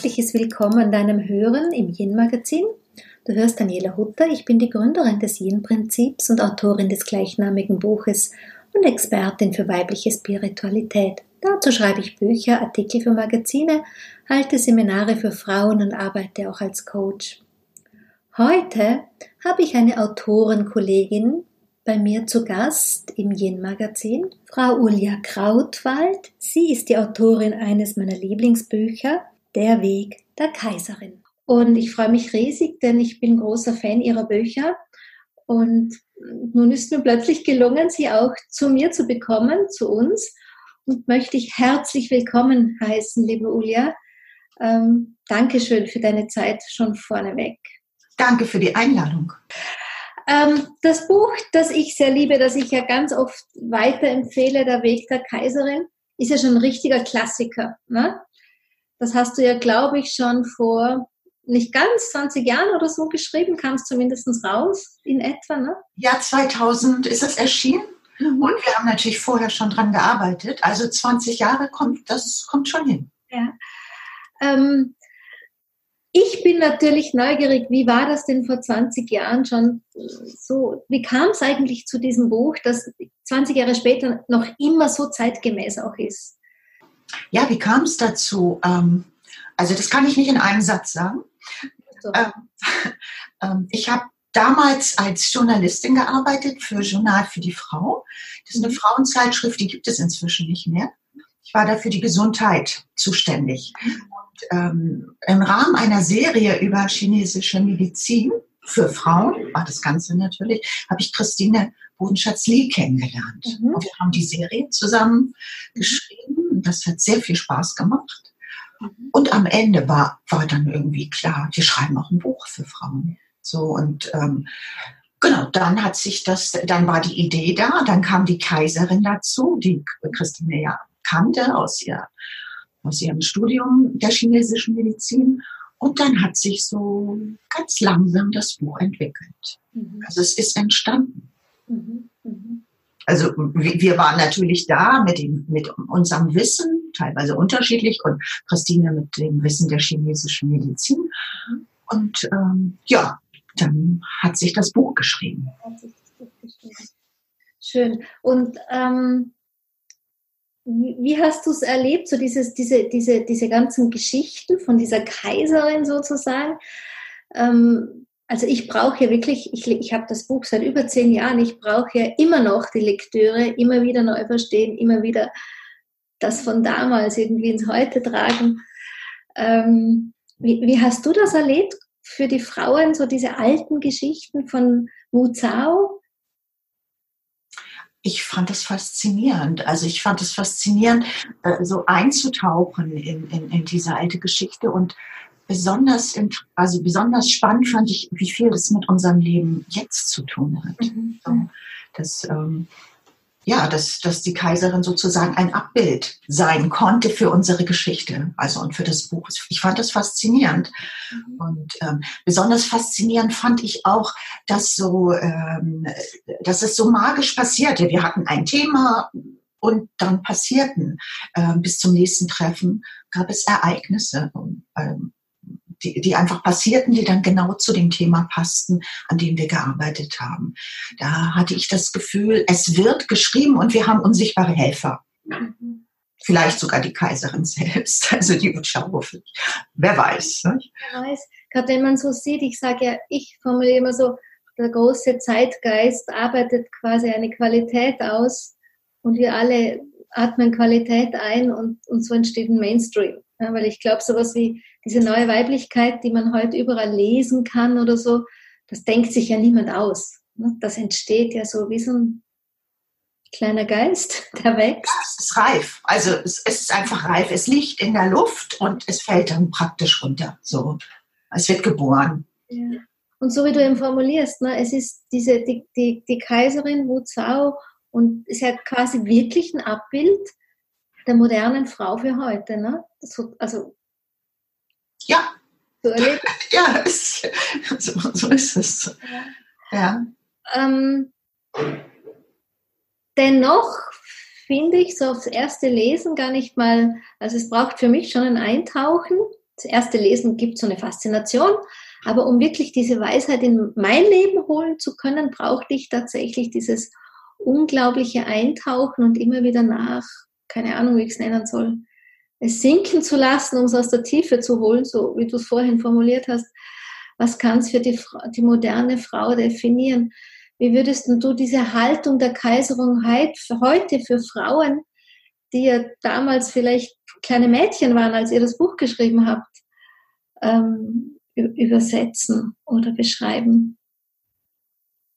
herzliches Willkommen an deinem Hören im Yin-Magazin. Du hörst Daniela Hutter, ich bin die Gründerin des Yin-Prinzips und Autorin des gleichnamigen Buches und Expertin für weibliche Spiritualität. Dazu schreibe ich Bücher, Artikel für Magazine, halte Seminare für Frauen und arbeite auch als Coach. Heute habe ich eine Autorenkollegin bei mir zu Gast im Yin-Magazin, Frau Ulia Krautwald. Sie ist die Autorin eines meiner Lieblingsbücher, Der Weg der Kaiserin. Und ich freue mich riesig, denn ich bin großer Fan ihrer Bücher. Und nun ist mir plötzlich gelungen, sie auch zu mir zu bekommen, zu uns. Und möchte ich herzlich willkommen heißen, liebe Ulia. Ähm, Dankeschön für deine Zeit schon vorneweg. Danke für die Einladung. Ähm, das Buch, das ich sehr liebe, das ich ja ganz oft weiterempfehle, Der Weg der Kaiserin, ist ja schon ein richtiger Klassiker. Ne? Das hast du ja, glaube ich, schon vor nicht ganz 20 Jahren oder so geschrieben, kam es zumindest raus in etwa. Ne? Ja, 2000 ist es erschienen. Mhm. Und wir haben natürlich vorher schon dran gearbeitet. Also 20 Jahre kommt, das kommt schon hin. Ja. Ähm, ich bin natürlich neugierig, wie war das denn vor 20 Jahren schon so? Wie kam es eigentlich zu diesem Buch, das 20 Jahre später noch immer so zeitgemäß auch ist? Ja, wie kam es dazu? Ähm, also das kann ich nicht in einem Satz sagen. So. Ähm, ähm, ich habe damals als Journalistin gearbeitet für Journal für die Frau. Das ist eine mhm. Frauenzeitschrift, die gibt es inzwischen nicht mehr. Ich war da für die Gesundheit zuständig. Mhm ähm, im Rahmen einer Serie über chinesische Medizin für Frauen, war das Ganze natürlich, habe ich Christine Bodenschatz-Lee kennengelernt. Mhm. Und wir haben die Serie zusammen geschrieben. Das hat sehr viel Spaß gemacht. Mhm. Und am Ende war, war dann irgendwie klar, wir schreiben auch ein Buch für Frauen. So und ähm, genau, dann hat sich das, dann war die Idee da, dann kam die Kaiserin dazu, die Christine ja kannte aus ihr aus ihrem Studium der chinesischen Medizin. Und dann hat sich so ganz langsam das Buch entwickelt. Mhm. Also es ist entstanden. Also wir waren natürlich da mit, dem, mit unserem Wissen, teilweise unterschiedlich, und Christine mit dem Wissen der chinesischen Medizin. Und ähm, ja, dann hat sich das Buch geschrieben. Schön. Und ähm, wie hast du es erlebt, so dieses, diese, diese, diese ganzen Geschichten von dieser Kaiserin sozusagen? Ähm, also ich brauche ja wirklich, ich, ich habe das Buch seit über zehn Jahren, ich brauche ja immer noch die Lektüre, immer wieder neu verstehen, immer wieder das von damals irgendwie ins Heute tragen. Ähm, wie, wie hast du das erlebt für die Frauen, so diese alten Geschichten von Wu Zhao? ich fand das faszinierend. Also ich fand es faszinierend, äh, so einzutauchen in, in, in diese alte Geschichte und besonders, also besonders spannend fand ich, wie viel das mit unserem Leben jetzt zu tun hat. Mhm. So, das, ähm, ja, dass, dass die Kaiserin sozusagen ein Abbild sein konnte für unsere Geschichte, also und für das Buch. Ich fand das faszinierend. Mhm. Und ähm, besonders faszinierend fand ich auch, dass so, ähm, dass es so magisch passierte. Wir hatten ein Thema und dann passierten äh, bis zum nächsten Treffen gab es Ereignisse. Und, ähm, die, die einfach passierten, die dann genau zu dem Thema passten, an dem wir gearbeitet haben. Da hatte ich das Gefühl, es wird geschrieben und wir haben unsichtbare Helfer. Vielleicht sogar die Kaiserin selbst, also die Utschau. Wer weiß. Ne? Wer weiß. Gerade wenn man so sieht, ich sage ja, ich formuliere immer so, der große Zeitgeist arbeitet quasi eine Qualität aus und wir alle atmen Qualität ein und, und so entsteht ein Mainstream. Ja, weil ich glaube, sowas wie diese neue Weiblichkeit, die man heute überall lesen kann oder so, das denkt sich ja niemand aus. Ne? Das entsteht ja so wie so ein kleiner Geist, der wächst. Ja, es ist reif. Also es, es, ist einfach reif. Es liegt in der Luft und es fällt dann praktisch runter. So, es wird geboren. Ja. Und so wie du eben formulierst, ne, es ist diese die, die, die Kaiserin Wu Zhao und ist ja quasi wirklich ein Abbild der modernen Frau für heute. Ne? So, also ja. So ja, es, so, so, ist es. Ja. ja. Ähm, dennoch finde ich so aufs erste Lesen gar nicht mal, also es braucht für mich schon ein Eintauchen, das erste Lesen gibt so eine Faszination, aber um wirklich diese Weisheit in mein Leben holen zu können, brauchte ich tatsächlich dieses unglaubliche Eintauchen und immer wieder nach, keine Ahnung, wie ich es nennen soll, es sinken zu lassen, um es aus der Tiefe zu holen, so wie du es vorhin formuliert hast. Was kann es für die, die moderne Frau definieren? Wie würdest du diese Haltung der Kaiserung heute für Frauen, die ja damals vielleicht kleine Mädchen waren, als ihr das Buch geschrieben habt, ähm, übersetzen oder beschreiben?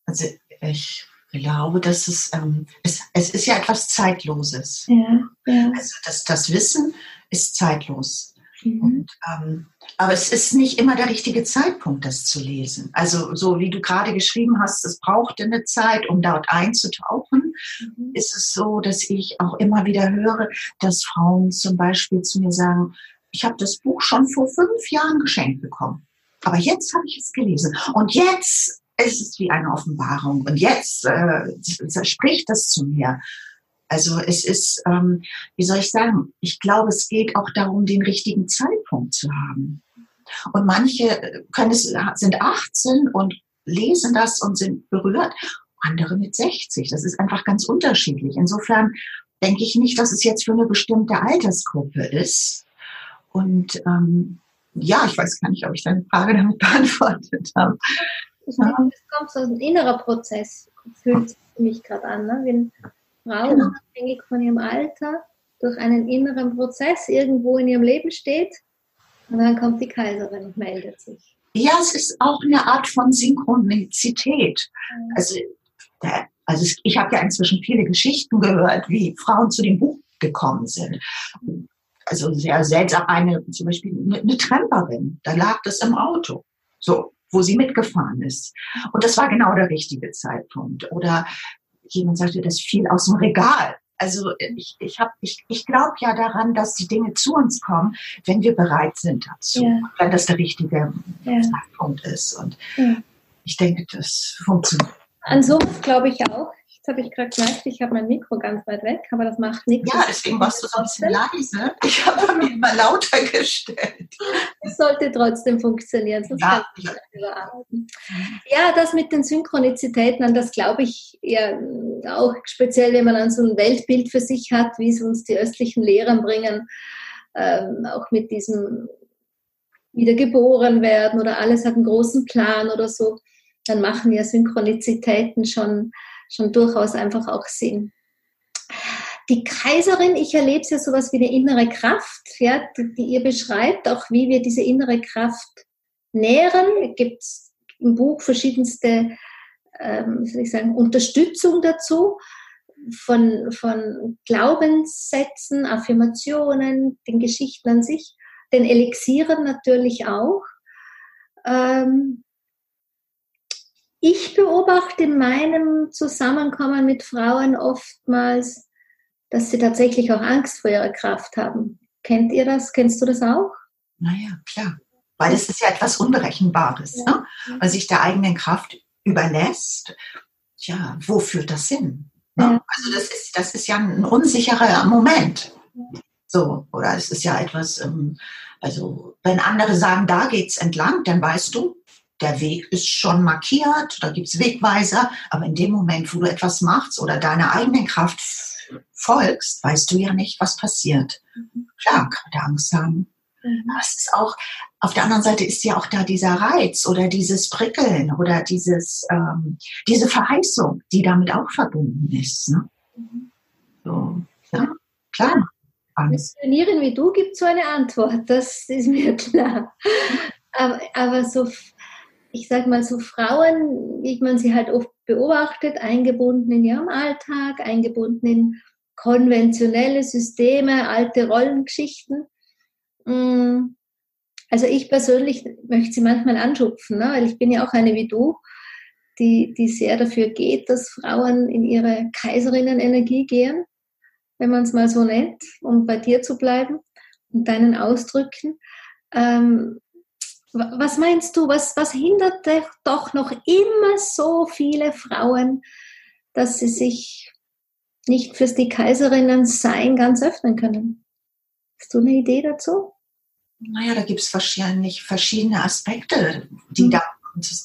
Also ich glaube, dass es, ähm, es, es ist ja etwas Zeitloses. Ja, ja. Also das, das Wissen ist zeitlos. Mhm. Und, ähm, aber es ist nicht immer der richtige Zeitpunkt, das zu lesen. Also so wie du gerade geschrieben hast, es brauchte eine Zeit, um dort einzutauchen, mhm. ist es so, dass ich auch immer wieder höre, dass Frauen zum Beispiel zu mir sagen, ich habe das Buch schon vor fünf Jahren geschenkt bekommen. Aber jetzt habe ich es gelesen. Und jetzt ist es wie eine Offenbarung. Und jetzt äh, spricht das zu mir. Also es ist, ähm, wie soll ich sagen, ich glaube, es geht auch darum, den richtigen Zeitpunkt zu haben. Und manche können es, sind 18 und lesen das und sind berührt, andere mit 60. Das ist einfach ganz unterschiedlich. Insofern denke ich nicht, dass es jetzt für eine bestimmte Altersgruppe ist. Und ähm, ja, ich weiß gar nicht, ob ich deine Frage damit beantwortet habe. Ich denke, es kommt so ein innerer Prozess, fühlt sich für mich gerade an. Ne? Wenn Frau genau. unabhängig von ihrem Alter durch einen inneren Prozess irgendwo in ihrem Leben steht und dann kommt die Kaiserin und meldet sich. Ja, es ist auch eine Art von Synchronizität. Also, der, also ich habe ja inzwischen viele Geschichten gehört, wie Frauen zu dem Buch gekommen sind. Also sehr seltsam, eine zum Beispiel eine, eine Tramperin, da lag das im Auto, so, wo sie mitgefahren ist. Und das war genau der richtige Zeitpunkt. Oder jemand sagte, das fiel aus dem Regal. Also ich, ich, hab, ich, ich glaube ja daran, dass die Dinge zu uns kommen, wenn wir bereit sind dazu, ja. wenn das der richtige ja. Zeitpunkt ist. Und ja. ich denke, das funktioniert. An sowas glaube ich auch. Jetzt habe ich gerade gemerkt, ich habe mein Mikro ganz weit weg, aber das macht nichts. Ja, deswegen warst du so ein bisschen leise. Ich habe mir immer lauter gestellt. Es sollte trotzdem funktionieren, sonst ja. kann ich nicht überarbeiten. Ja, das mit den Synchronizitäten, an das glaube ich ja auch speziell, wenn man an so ein Weltbild für sich hat, wie es uns die östlichen Lehren bringen, ähm, auch mit diesem wiedergeboren werden oder alles hat einen großen Plan oder so, dann machen ja Synchronizitäten schon schon durchaus einfach auch Sinn. Die Kaiserin, ich erlebe es ja sowas wie eine innere Kraft, ja, die, ihr beschreibt, auch wie wir diese innere Kraft nähren. Es gibt im Buch verschiedenste ähm, ich sagen, Unterstützung dazu von, von Glaubenssätzen, Affirmationen, den Geschichten an sich, den Elixieren natürlich auch. Ähm, ich beobachte in meinem Zusammenkommen mit Frauen oftmals, dass sie tatsächlich auch Angst vor ihrer Kraft haben. Kennt ihr das? Kennst du das auch? Naja, klar. Weil es ist ja etwas Unberechenbares. Ja. Ne? Weil sich der eigenen Kraft überlässt. Tja, wo führt das hin? Ne? Ja. Also das ist, das ist ja ein unsicherer Moment. So, oder es ist ja etwas, ähm, also wenn andere sagen, da geht's entlang, dann weißt du, der Weg ist schon markiert, da gibt es Wegweiser, aber in dem Moment, wo du etwas machst oder deiner eigenen Kraft folgst, weißt du ja nicht, was passiert. Mhm. Klar, kann man Angst haben. Mhm. Aber es ist auch, auf der anderen Seite ist ja auch da dieser Reiz oder dieses Prickeln oder dieses, ähm, diese Verheißung, die damit auch verbunden ist. Ne? Mhm. So, ja, klar. Angst. Trainieren wie du gibt so eine Antwort, das ist mir klar. Aber, aber so ich sage mal so Frauen, wie man sie halt oft beobachtet, eingebunden in ihrem Alltag, eingebunden in konventionelle Systeme, alte Rollengeschichten. Mm, also ich persönlich möchte sie manchmal anschupfen, ne? weil ich bin ja auch eine wie du, die, die sehr dafür geht, dass Frauen in ihre Kaiserinnenenergie gehen, wenn man es mal so nennt, um bei dir zu bleiben und deinen Ausdrücken. Ähm, was meinst du, was, was hindert doch noch immer so viele Frauen, dass sie sich nicht fürs die Kaiserinnen sein ganz öffnen können? Hast du eine Idee dazu? Naja, da gibt es wahrscheinlich verschiedene Aspekte, die mhm. da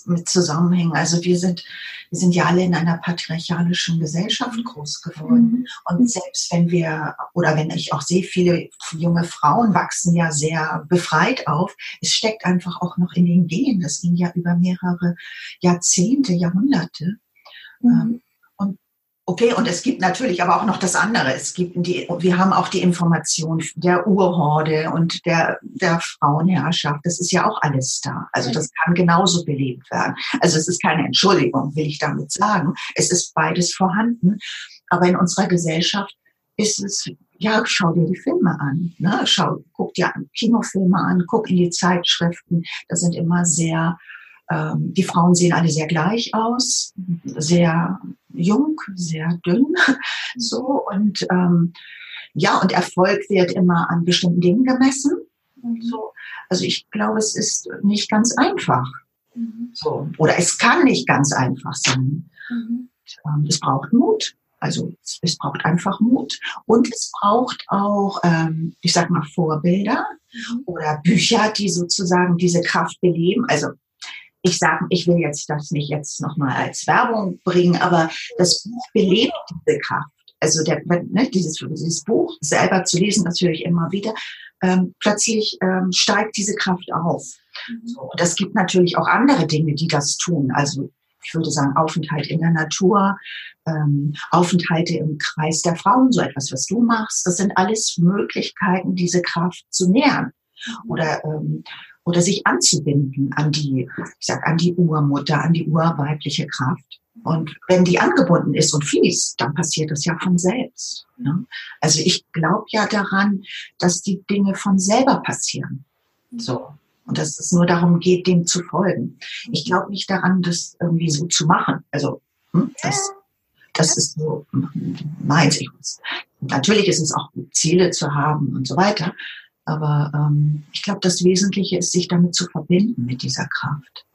mit zusammenhängen. Also wir sind, wir sind ja alle in einer patriarchalischen Gesellschaft groß geworden. Mhm. Und selbst wenn wir, oder wenn ich auch sehe, viele junge Frauen wachsen ja sehr befreit auf, es steckt einfach auch noch in den Genen. Das ging ja über mehrere Jahrzehnte, Jahrhunderte. Mhm. Okay, und es gibt natürlich aber auch noch das andere. Es gibt die, wir haben auch die Information der Urhorde und der, der Frauenherrschaft. Das ist ja auch alles da. Also das kann genauso belebt werden. Also es ist keine Entschuldigung, will ich damit sagen. Es ist beides vorhanden. Aber in unserer Gesellschaft ist es, ja, schau dir die Filme an. Ne? Schau, guck dir Kinofilme an, guck in die Zeitschriften. Das sind immer sehr ähm, die Frauen sehen alle sehr gleich aus, sehr jung, sehr dünn, so und ähm, ja und Erfolg wird immer an bestimmten Dingen gemessen. Mhm. So, also ich glaube, es ist nicht ganz einfach. Mhm. So oder es kann nicht ganz einfach sein. Mhm. Ähm, es braucht Mut. Also es, es, braucht einfach Mut und es braucht auch, ähm, ich sag mal, Vorbilder mhm. oder Bücher, die sozusagen diese Kraft beleben. Also ich sage, ich will jetzt das nicht jetzt nochmal als Werbung bringen, aber das Buch belebt diese Kraft. Also der, ne, dieses, dieses Buch selber zu lesen, natürlich immer wieder, ähm, plötzlich ähm, steigt diese Kraft auf. Mhm. So, und es gibt natürlich auch andere Dinge, die das tun. Also ich würde sagen, Aufenthalt in der Natur, ähm, Aufenthalte im Kreis der Frauen, so etwas, was du machst. Das sind alles Möglichkeiten, diese Kraft zu nähern. Mhm. Oder ähm, oder sich anzubinden an die, ich sag, an die Urmutter, an die urweibliche Kraft. Und wenn die angebunden ist und fließt, dann passiert das ja von selbst. Ne? Also ich glaube ja daran, dass die Dinge von selber passieren. So. Und dass es nur darum geht, dem zu folgen. Ich glaube nicht daran, das irgendwie so zu machen. Also, hm, das, das ist so meins. Ich, natürlich ist es auch gut, Ziele zu haben und so weiter. Aber ähm, ich glaube, das Wesentliche ist, sich damit zu verbinden, mit dieser Kraft.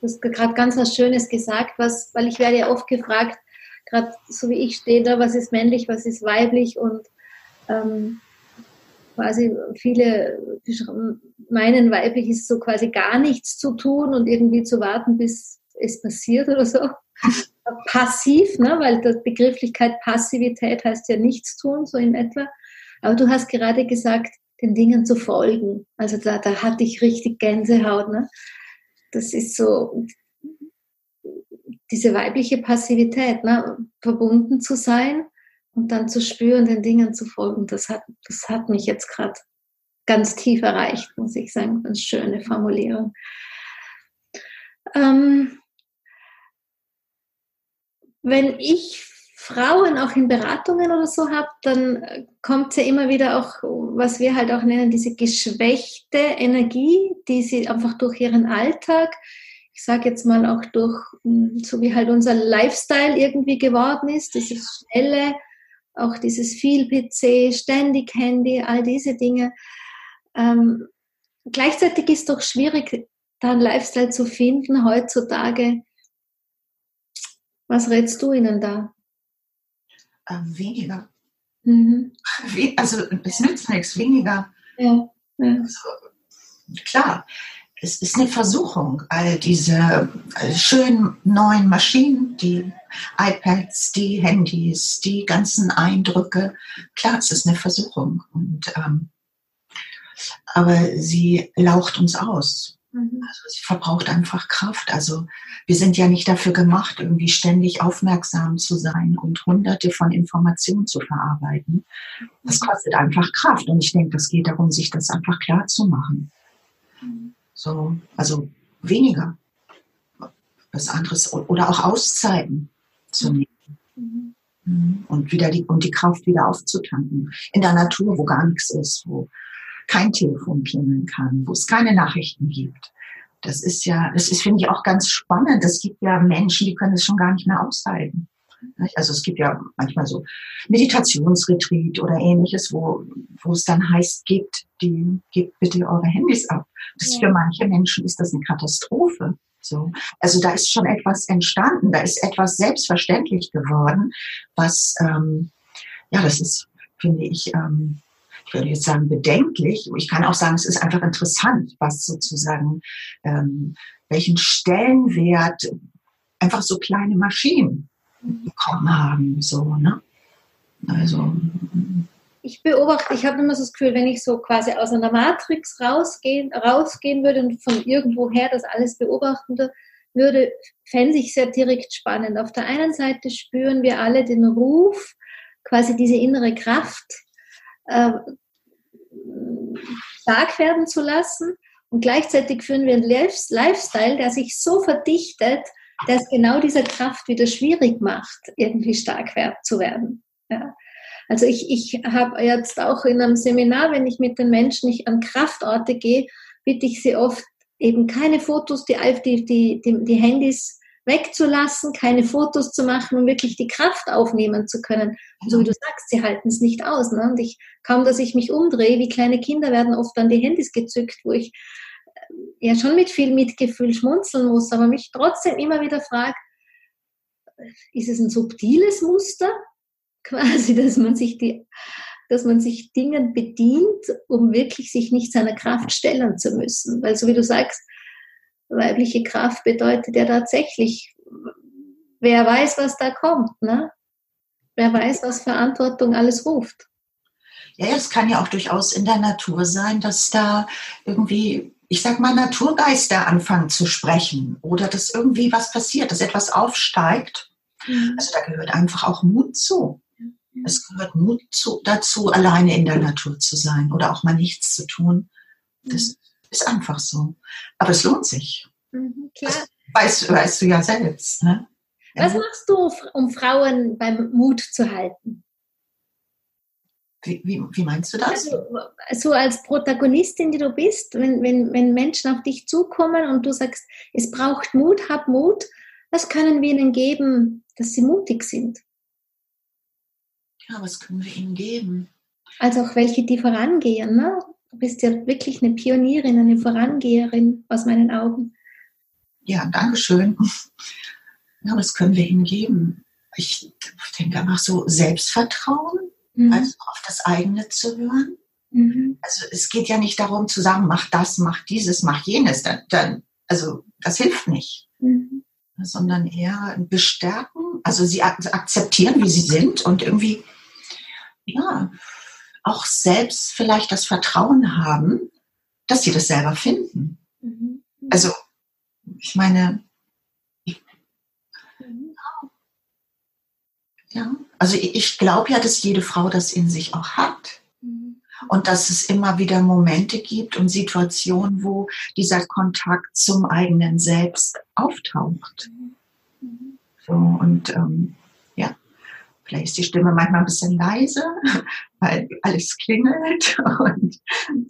Du hast gerade ganz was Schönes gesagt, was, weil ich werde ja oft gefragt, gerade so wie ich stehe da, was ist männlich, was ist weiblich und ähm, quasi viele meinen, weiblich ist so quasi gar nichts zu tun und irgendwie zu warten, bis es passiert oder so. Passiv, ne? weil die Begrifflichkeit Passivität heißt ja nichts tun, so in etwa. Aber du hast gerade gesagt, den Dingen zu folgen. Also da, da hatte ich richtig Gänsehaut. Ne? Das ist so diese weibliche Passivität, ne? verbunden zu sein und dann zu spüren, den Dingen zu folgen. Das hat, das hat mich jetzt gerade ganz tief erreicht, muss ich sagen. Eine schöne Formulierung. Ähm, wenn ich Frauen auch in Beratungen oder so habe, dann äh, kommt ja immer wieder auch, was wir halt auch nennen, diese geschwächte Energie, die sie einfach durch ihren Alltag, ich sage jetzt mal auch durch, hm, so wie halt unser Lifestyle irgendwie geworden ist, dieses schnelle, auch dieses viel PC, ständig Handy, all diese Dinge. Ähm, gleichzeitig ist es doch schwierig, da einen Lifestyle zu finden heutzutage. Was rätst du ihnen da? Äh, weniger. Mhm. Also es nützt nichts, weniger. Ja. ja. Also, klar, es ist eine Versuchung, all diese schönen neuen Maschinen, die iPads, die Handys, die ganzen Eindrücke. Klar, es ist eine Versuchung. Und, ähm, aber sie laucht uns aus. Mhm. Also sie verbraucht einfach Kraft. Also wir sind ja nicht dafür gemacht, irgendwie ständig aufmerksam zu sein und hunderte von Informationen zu verarbeiten. Das mhm. kostet einfach Kraft. Und ich denke, das geht darum, sich das einfach klar zu machen. Mhm. So, also weniger. Was anderes oder auch Auszeiten zu nehmen. Und wieder die, und die Kraft wieder aufzutanken. In der Natur, wo gar nichts ist, wo kein Telefon klingeln kann, wo es keine Nachrichten gibt. Das ist ja, das ist, finde ich, auch ganz spannend. Es gibt ja Menschen, die können es schon gar nicht mehr aushalten. Also es gibt ja manchmal so Meditationsretreat oder ähnliches, wo, wo es dann heißt, gebt, die, gebt bitte eure Handys ab. Das ja. für manche Menschen ist das eine Katastrophe. So. Also da ist schon etwas entstanden, da ist etwas selbstverständlich geworden, was, ähm, ja, das ist, finde ich, ähm, ich würde jetzt sagen, bedenklich. Ich kann auch sagen, es ist einfach interessant, was sozusagen, ähm, welchen Stellenwert einfach so kleine Maschinen bekommen haben. So, ne? Also. Ich beobachte, ich habe immer so das Gefühl, wenn ich so quasi aus einer Matrix rausgehen, rausgehen würde und von irgendwoher das alles beobachten würde, fände ich sehr direkt spannend. Auf der einen Seite spüren wir alle den Ruf, quasi diese innere Kraft äh, stark werden zu lassen. Und gleichzeitig führen wir einen Lifestyle, der sich so verdichtet, dass genau diese Kraft wieder schwierig macht, irgendwie stark zu werden. Ja. Also ich, ich habe jetzt auch in einem Seminar, wenn ich mit den Menschen nicht an Kraftorte gehe, bitte ich sie oft eben keine Fotos, die, die, die, die Handys wegzulassen, keine Fotos zu machen, um wirklich die Kraft aufnehmen zu können. Und so wie du sagst, sie halten es nicht aus. Ne? Und ich, kaum dass ich mich umdrehe, wie kleine Kinder werden oft an die Handys gezückt, wo ich äh, ja schon mit viel Mitgefühl schmunzeln muss, aber mich trotzdem immer wieder frage, ist es ein subtiles Muster? Quasi, dass man sich die, dass man sich Dingen bedient, um wirklich sich nicht seiner Kraft stellen zu müssen. Weil so wie du sagst, weibliche Kraft bedeutet ja tatsächlich, wer weiß, was da kommt, ne? Wer weiß, was Verantwortung alles ruft. Ja, es kann ja auch durchaus in der Natur sein, dass da irgendwie, ich sag mal, Naturgeister anfangen zu sprechen oder dass irgendwie was passiert, dass etwas aufsteigt. Mhm. Also da gehört einfach auch Mut zu. Es gehört Mut zu, dazu, alleine in der Natur zu sein oder auch mal nichts zu tun. Das mhm. Ist einfach so. Aber es lohnt sich. Mhm, klar. weißt, weißt du ja selbst. Ne? Was machst du, um Frauen beim Mut zu halten? Wie, wie, wie, meinst du das? Also, so als Protagonistin, die du bist, wenn, wenn, wenn Menschen auf dich zukommen und du sagst, es braucht Mut, hab Mut, was können wir ihnen geben, dass sie mutig sind? Ja, was können wir ihnen geben? Also auch welche, die vorangehen. Ne? Du bist ja wirklich eine Pionierin, eine Vorangeherin aus meinen Augen. Ja, danke schön. Ja, was können wir ihnen geben? Ich denke einfach so Selbstvertrauen, mhm. also auf das eigene zu hören. Mhm. Also es geht ja nicht darum zu sagen, mach das, mach dieses, mach jenes. Dann, dann also das hilft nicht. Mhm. Sondern eher bestärken, also sie akzeptieren, wie sie sind und irgendwie, ja, auch selbst vielleicht das Vertrauen haben, dass sie das selber finden. Mhm. Also ich meine, ja, also ich glaube ja, dass jede Frau das in sich auch hat. Mhm. Und dass es immer wieder Momente gibt und Situationen, wo dieser Kontakt zum eigenen Selbst auftaucht. Mhm. So, und ähm, ja, vielleicht ist die Stimme manchmal ein bisschen leise, weil alles klingelt und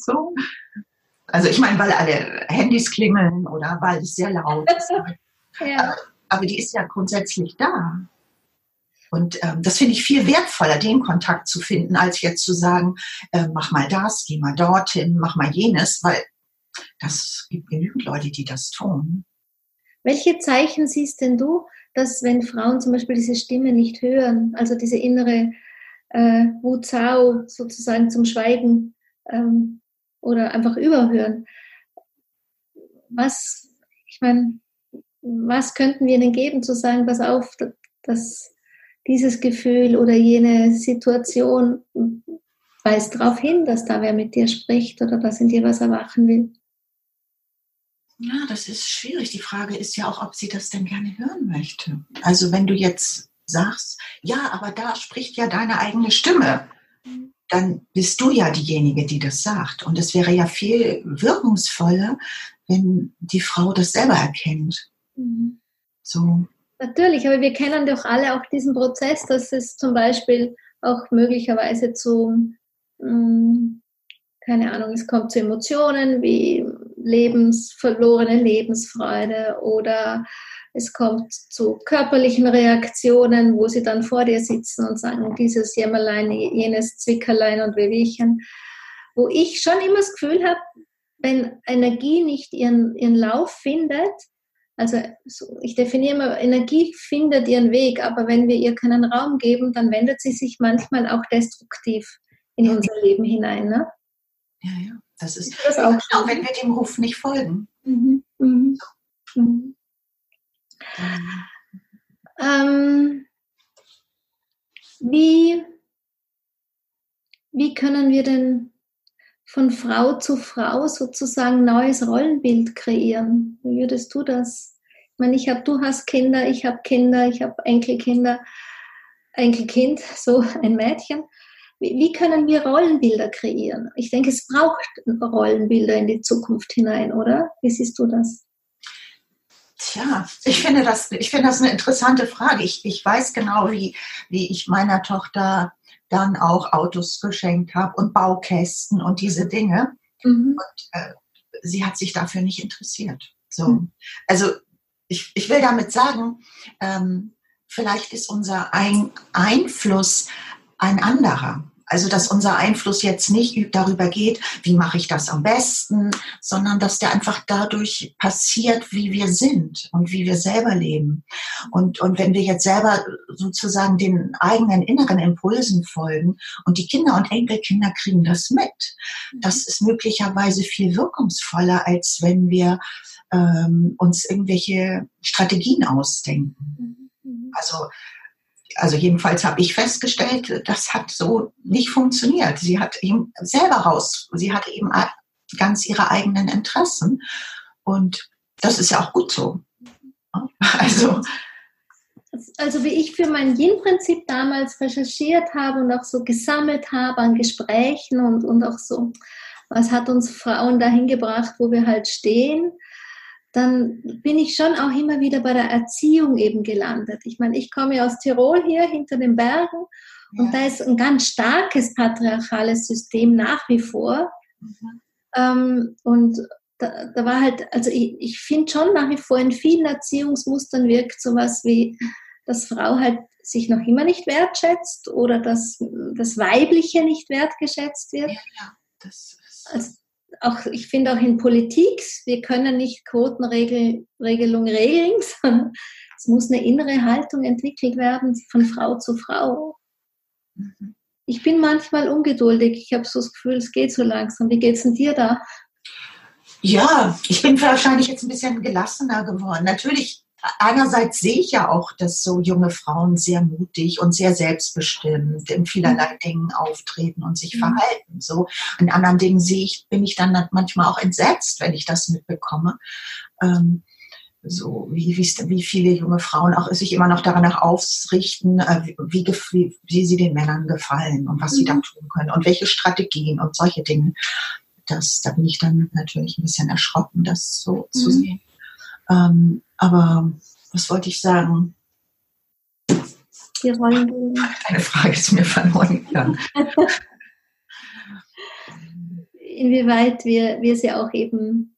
so. Also ich meine, weil alle Handys klingeln oder weil es sehr laut ist. ja. aber, die ist ja grundsätzlich da. Und ähm, das finde ich viel wertvoller, den Kontakt zu finden, als jetzt zu sagen, äh, mach mal das, geh mal dorthin, mach mal jenes, weil das gibt genügend Leute, die das tun. Welche Zeichen siehst denn du, dass wenn Frauen zum Beispiel diese Stimme nicht hören, also diese innere äh, Wuzau sozusagen zum Schweigen ähm, oder einfach überhören. Was, ich meine, was könnten wir ihnen geben, zu sagen, pass auf, dass dieses Gefühl oder jene Situation weist darauf hin, dass da wer mit dir spricht oder dass in dir was erwachen will? Ja, das ist schwierig. Die Frage ist ja auch, ob sie das denn gerne hören möchte. Also wenn du jetzt sagst, ja, aber da spricht ja deine eigene Stimme dann bist du ja diejenige, die das sagt. Und es wäre ja viel wirkungsvoller, wenn die Frau das selber erkennt. Mhm. So. Natürlich, aber wir kennen doch alle auch diesen Prozess, dass es zum Beispiel auch möglicherweise zu, mh, mm, keine Ahnung, es kommt zu Emotionen wie Lebens, verlorene Lebensfreude oder es kommt zu körperlichen Reaktionen, wo sie dann vor dir sitzen und sagen, dieses Jämmerlein, jenes Zwickerlein und Wehwehchen. Wo ich schon immer das Gefühl habe, wenn Energie nicht ihren, ihren Lauf findet, also ich definiere immer, Energie findet ihren Weg, aber wenn wir ihr keinen Raum geben, dann wendet sie sich manchmal auch destruktiv in unser Leben hinein. Ne? Ja, ja. Das ist, das auch genau, wenn wir dem Ruf nicht folgen. Mhm. Mhm. Mhm. Ähm, wie, wie können wir denn von Frau zu Frau sozusagen neues Rollenbild kreieren? Wie würdest du das? Ich meine, ich habe, du hast Kinder, ich habe Kinder, ich habe Enkelkinder, Enkelkind, so ein Mädchen. Wie, wie können wir Rollenbilder kreieren? Ich denke, es braucht Rollenbilder in die Zukunft hinein, oder? Wie siehst du das? Tja, ich finde das, ich finde das eine interessante Frage. Ich, ich weiß genau, wie, wie ich meiner Tochter dann auch Autos geschenkt habe und Baukästen und diese Dinge. Mhm. Und äh, sie hat sich dafür nicht interessiert. So. Mhm. Also ich, ich will damit sagen, ähm, vielleicht ist unser Ein Einfluss ein anderer. Also, dass unser Einfluss jetzt nicht darüber geht, wie mache ich das am besten, sondern dass der einfach dadurch passiert, wie wir sind und wie wir selber leben. Und, und wenn wir jetzt selber sozusagen den eigenen inneren Impulsen folgen und die Kinder und Enkelkinder kriegen das mit, das ist möglicherweise viel wirkungsvoller, als wenn wir ähm, uns irgendwelche Strategien ausdenken. Mhm. Also also jedenfalls habe ich festgestellt, das hat so nicht funktioniert. Sie hat eben selber raus, sie hatte eben ganz ihre eigenen Interessen und das ist ja auch gut so. Also, also wie ich für mein Yin-Prinzip damals recherchiert habe und auch so gesammelt habe an Gesprächen und, und auch so, was hat uns Frauen dahin gebracht, wo wir halt stehen, dann bin ich schon auch immer wieder bei der Erziehung eben gelandet. Ich meine, ich komme aus Tirol hier hinter den Bergen und da ist ein ganz starkes patriarchales System nach wie vor. Mhm. Ähm, und da, da, war halt, also ich, ich finde schon nach wie vor in vielen Erziehungsmustern wirkt sowas wie, dass Frau halt sich noch immer nicht wertschätzt oder dass das Weibliche nicht wertgeschätzt wird. Ja, ja. Das ist also, auch, ich finde auch in Politik, wir können nicht Quotenregelung regeln, sondern es muss eine innere Haltung entwickelt werden von Frau zu Frau. Ich bin manchmal ungeduldig. Ich habe so das Gefühl, es geht so langsam. Wie geht es denn dir da? Ja, ich bin wahrscheinlich jetzt ein bisschen gelassener geworden. Natürlich einerseits sehe ich ja auch, dass so junge Frauen sehr mutig und sehr selbstbestimmt in vielerlei mhm. Dingen auftreten und sich mhm. verhalten. So in anderen Dingen sehe ich, bin ich dann manchmal auch entsetzt, wenn ich das mitbekomme. Ähm, so wie, wie, wie viele junge Frauen auch sich immer noch danach ausrichten, äh, wie, wie, wie sie den Männern gefallen und was mhm. sie da tun können und welche Strategien und solche Dinge. Das, da bin ich dann natürlich ein bisschen erschrocken, das so mhm. zu sehen. Ähm, aber was wollte ich sagen? Die Rollenbilder. Eine Frage ist mir verloren gegangen. Inwieweit wir, wir sie auch eben,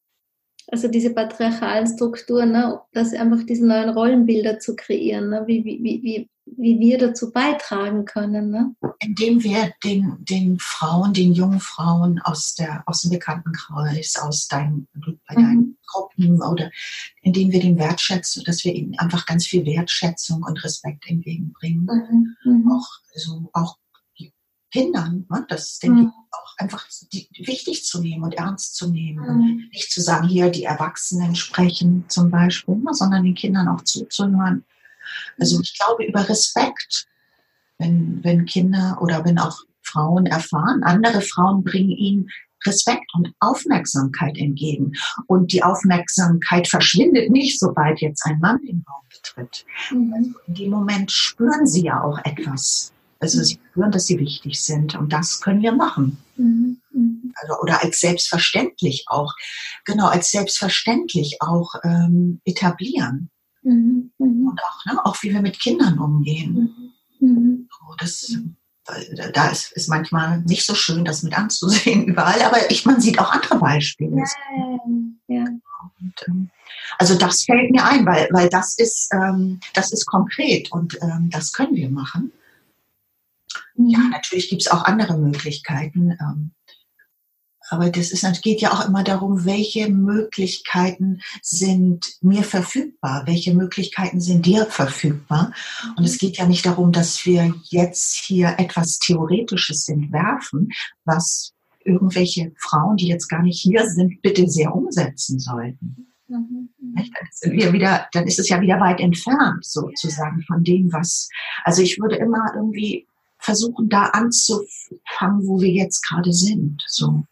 also diese patriarchalen Strukturen, ne, dass einfach diese neuen Rollenbilder zu kreieren, ne, wie, wie, wie, wie wir dazu beitragen können. Ne? Indem wir den, den Frauen, den jungen Frauen aus, der, aus dem Bekanntenkreis, aus deinen, bei deinen mhm. Gruppen oder indem wir den wertschätzen, dass wir ihnen einfach ganz viel Wertschätzung und Respekt entgegenbringen. Mhm. Mhm. Auch, so, auch Kindern, ne? das denke ich mhm. auch einfach die, wichtig zu nehmen und ernst zu nehmen. Und mhm. nicht zu sagen, hier die Erwachsenen sprechen zum Beispiel, ne? sondern den Kindern auch zuzuhören also ich glaube über Respekt, wenn, wenn Kinder oder wenn auch Frauen erfahren, andere Frauen bringen ihnen Respekt und Aufmerksamkeit entgegen. Und die Aufmerksamkeit verschwindet nicht, sobald jetzt ein Mann den Raum betritt. Mhm. Also in dem Moment spüren sie ja auch etwas. Also sie spüren, dass sie wichtig sind und das können wir machen. Mhm. Also, oder als selbstverständlich auch, genau, als selbstverständlich auch ähm, etablieren. Mhm. Und auch, ne, auch wie wir mit Kindern umgehen. Mhm. mhm. So, das, da ist, ist manchmal nicht so schön, das mit anzusehen überall, aber ich, man sieht auch andere Beispiele. Ja, ja. Und, ähm, also das fällt mir ein, weil, weil das ist, ähm, das ist konkret und ähm, das können wir machen. Mhm. Ja, natürlich gibt es auch andere Möglichkeiten. Ähm, aber das ist, geht ja auch immer darum, welche Möglichkeiten sind mir verfügbar, welche Möglichkeiten sind dir verfügbar. Und es geht ja nicht darum, dass wir jetzt hier etwas Theoretisches entwerfen, was irgendwelche Frauen, die jetzt gar nicht hier sind, bitte sehr umsetzen sollten. Mhm. Dann, wieder, dann ist es ja wieder weit entfernt, sozusagen, von dem, was. Also ich würde immer irgendwie versuchen, da anzufangen, wo wir jetzt gerade sind. So.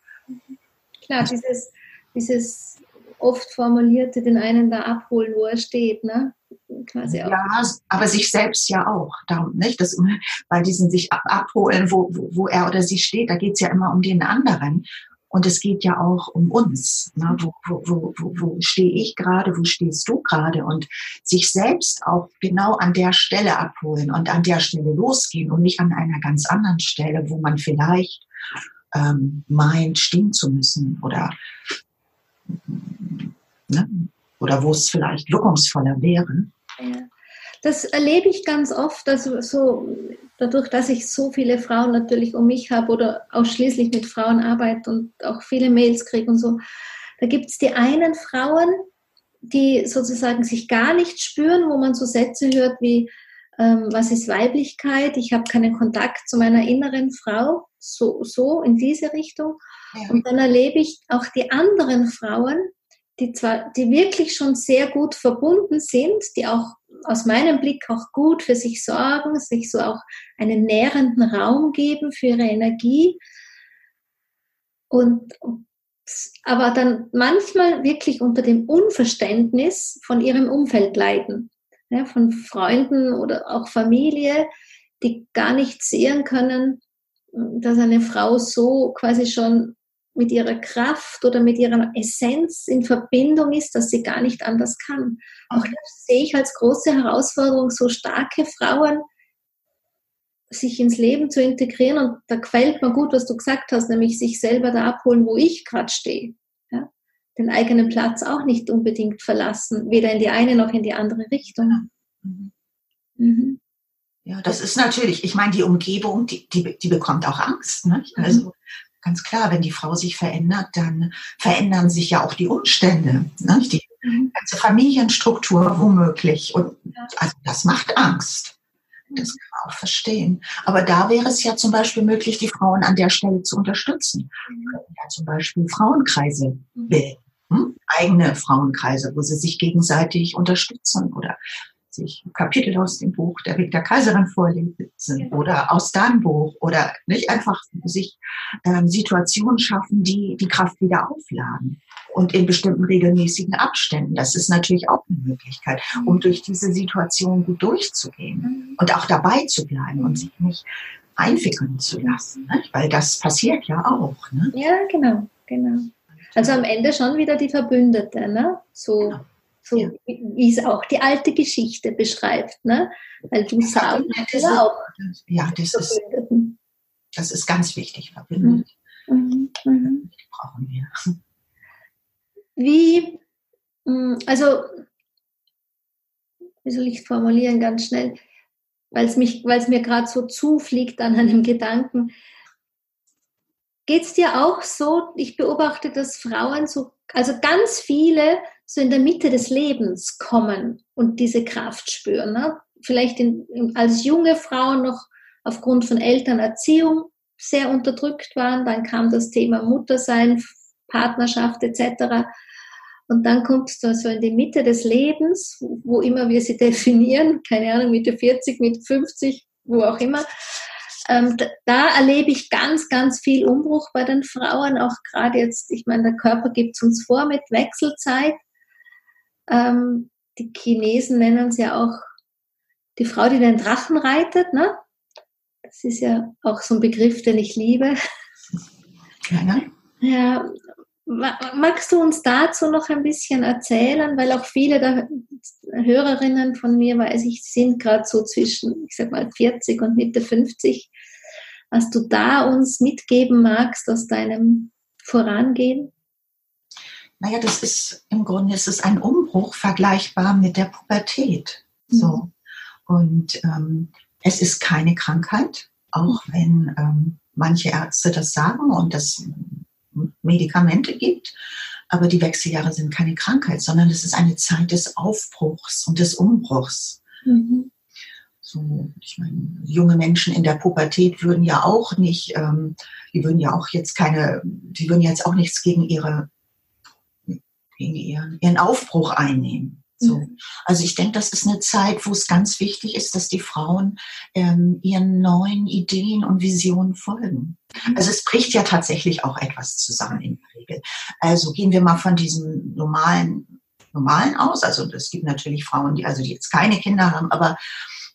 Klar, dieses, dieses oft formulierte, den einen da abholen, wo er steht, ne? Quasi auch. Ja, aber sich selbst ja auch. Darum, nicht? Das, bei diesen sich abholen, wo, wo, wo er oder sie steht, da geht es ja immer um den anderen. Und es geht ja auch um uns. Ne? Wo, wo, wo, wo, wo stehe ich gerade, wo stehst du gerade? Und sich selbst auch genau an der Stelle abholen und an der Stelle losgehen und nicht an einer ganz anderen Stelle, wo man vielleicht ähm, meint, stehen zu müssen oder, ne? oder wo es vielleicht wirkungsvoller wäre. Ja. Das erlebe ich ganz oft, also so dadurch, dass ich so viele Frauen natürlich um mich habe oder ausschließlich mit Frauen arbeite und auch viele Mails kriege und so, da gibt es die einen Frauen, die sozusagen sich gar nicht spüren, wo man so Sätze hört wie, ähm, was ist Weiblichkeit, ich habe keinen Kontakt zu meiner inneren Frau, so, so in diese Richtung. Ja. Und dann erlebe ich auch die anderen Frauen, die zwar, die wirklich schon sehr gut verbunden sind, die auch aus meinem Blick auch gut für sich sorgen, sich so auch einen nährenden Raum geben für ihre Energie. Und, aber dann manchmal wirklich unter dem Unverständnis von ihrem Umfeld leiden, ja, von Freunden oder auch Familie, die gar nicht sehen können, dass eine Frau so quasi schon mit ihrer Kraft oder mit ihrer Essenz in Verbindung ist, dass sie gar nicht anders kann. Auch das sehe ich als große Herausforderung, so starke Frauen sich ins Leben zu integrieren. Und da gefällt mir gut, was du gesagt hast, nämlich sich selber da abholen, wo ich gerade stehe. Ja? Den eigenen Platz auch nicht unbedingt verlassen, weder in die eine noch in die andere Richtung. Mhm. Mhm. Ja, das ist natürlich, ich meine, die Umgebung, die, die, die bekommt auch Angst. Ne? Also ganz klar, wenn die Frau sich verändert, dann verändern sich ja auch die Umstände, ne? die mhm. ganze Familienstruktur womöglich. Und also das macht Angst. Das kann man auch verstehen. Aber da wäre es ja zum Beispiel möglich, die Frauen an der Stelle zu unterstützen. Mhm. ja zum Beispiel Frauenkreise mhm. bilden. Hm? Eigene Frauenkreise, wo sie sich gegenseitig unterstützen oder sich Kapitel aus dem Buch Der Weg der Kaiserin vorlesen genau. oder aus deinem Buch oder nicht einfach sich ähm, Situationen schaffen, die die Kraft wieder aufladen und in bestimmten regelmäßigen Abständen. Das ist natürlich auch eine Möglichkeit, mhm. um durch diese Situation gut durchzugehen mhm. und auch dabei zu bleiben und sich nicht einwickeln zu lassen, ne? weil das passiert ja auch. Ne? Ja, genau, genau. Also am Ende schon wieder die Verbündete, ne? So. Genau so ja. wie es auch die alte Geschichte beschreibt, ne? Weil du sagst ja, auch. Ja, das ist, das ist ganz wichtig, verbindet. Mhm. Mhm. Die brauchen wir. Wie, mm, also, wie soll ich formulieren, ganz schnell, weil es mir gerade so zufliegt an einem Gedanken. Geht es dir auch so? Ich beobachte, dass Frauen so, also ganz viele so in der Mitte des Lebens kommen und diese Kraft spüren. Ne? Vielleicht in, in, als junge Frauen noch aufgrund von Elternerziehung sehr unterdrückt waren. Dann kam das Thema Muttersein, Partnerschaft etc. Und dann kommst du so in die Mitte des Lebens, wo immer wir sie definieren, keine Ahnung, Mitte 40, Mitte 50, wo auch immer. Ähm, da, da, erlebe ich ganz, ganz viel Umbruch bei den Frauen, auch gerade jetzt, ich meine, der Körper gibt es uns vor mit Wechselzeit. Ähm, die Chinesen nennen es ja auch die Frau, die den Drachen reitet. Ne? Das ist ja auch so ein Begriff, den ich liebe. Ja, ja. Magst du uns dazu noch ein bisschen erzählen? Weil auch viele der Hörerinnen von mir, weiß ich, sind gerade so zwischen, ich sag mal, 40 und Mitte 50. Was du da uns mitgeben magst aus deinem Vorangehen? naja, das ist im Grunde ist es ein Umbruch vergleichbar mit der Pubertät. Mhm. So. Und ähm, es ist keine Krankheit, auch wenn ähm, manche Ärzte das sagen und das Medikamente gibt. Aber die Wechseljahre sind keine Krankheit, sondern es ist eine Zeit des Aufbruchs und des Umbruchs. Mhm. So, ich meine, junge Menschen in der Pubertät würden ja auch nicht, ähm, die würden ja auch jetzt keine, die würden jetzt auch nichts gegen ihre, gegen ihren, ihren Aufbruch einnehmen. So. Mhm. Also ich denke, das ist eine Zeit, wo es ganz wichtig ist, dass die Frauen ähm, ihren neuen Ideen und Visionen folgen. Mhm. Also es bricht ja tatsächlich auch etwas zusammen in der Regel. Also gehen wir mal von diesem normalen, normalen aus. Also es gibt natürlich Frauen, die also die jetzt keine Kinder haben, aber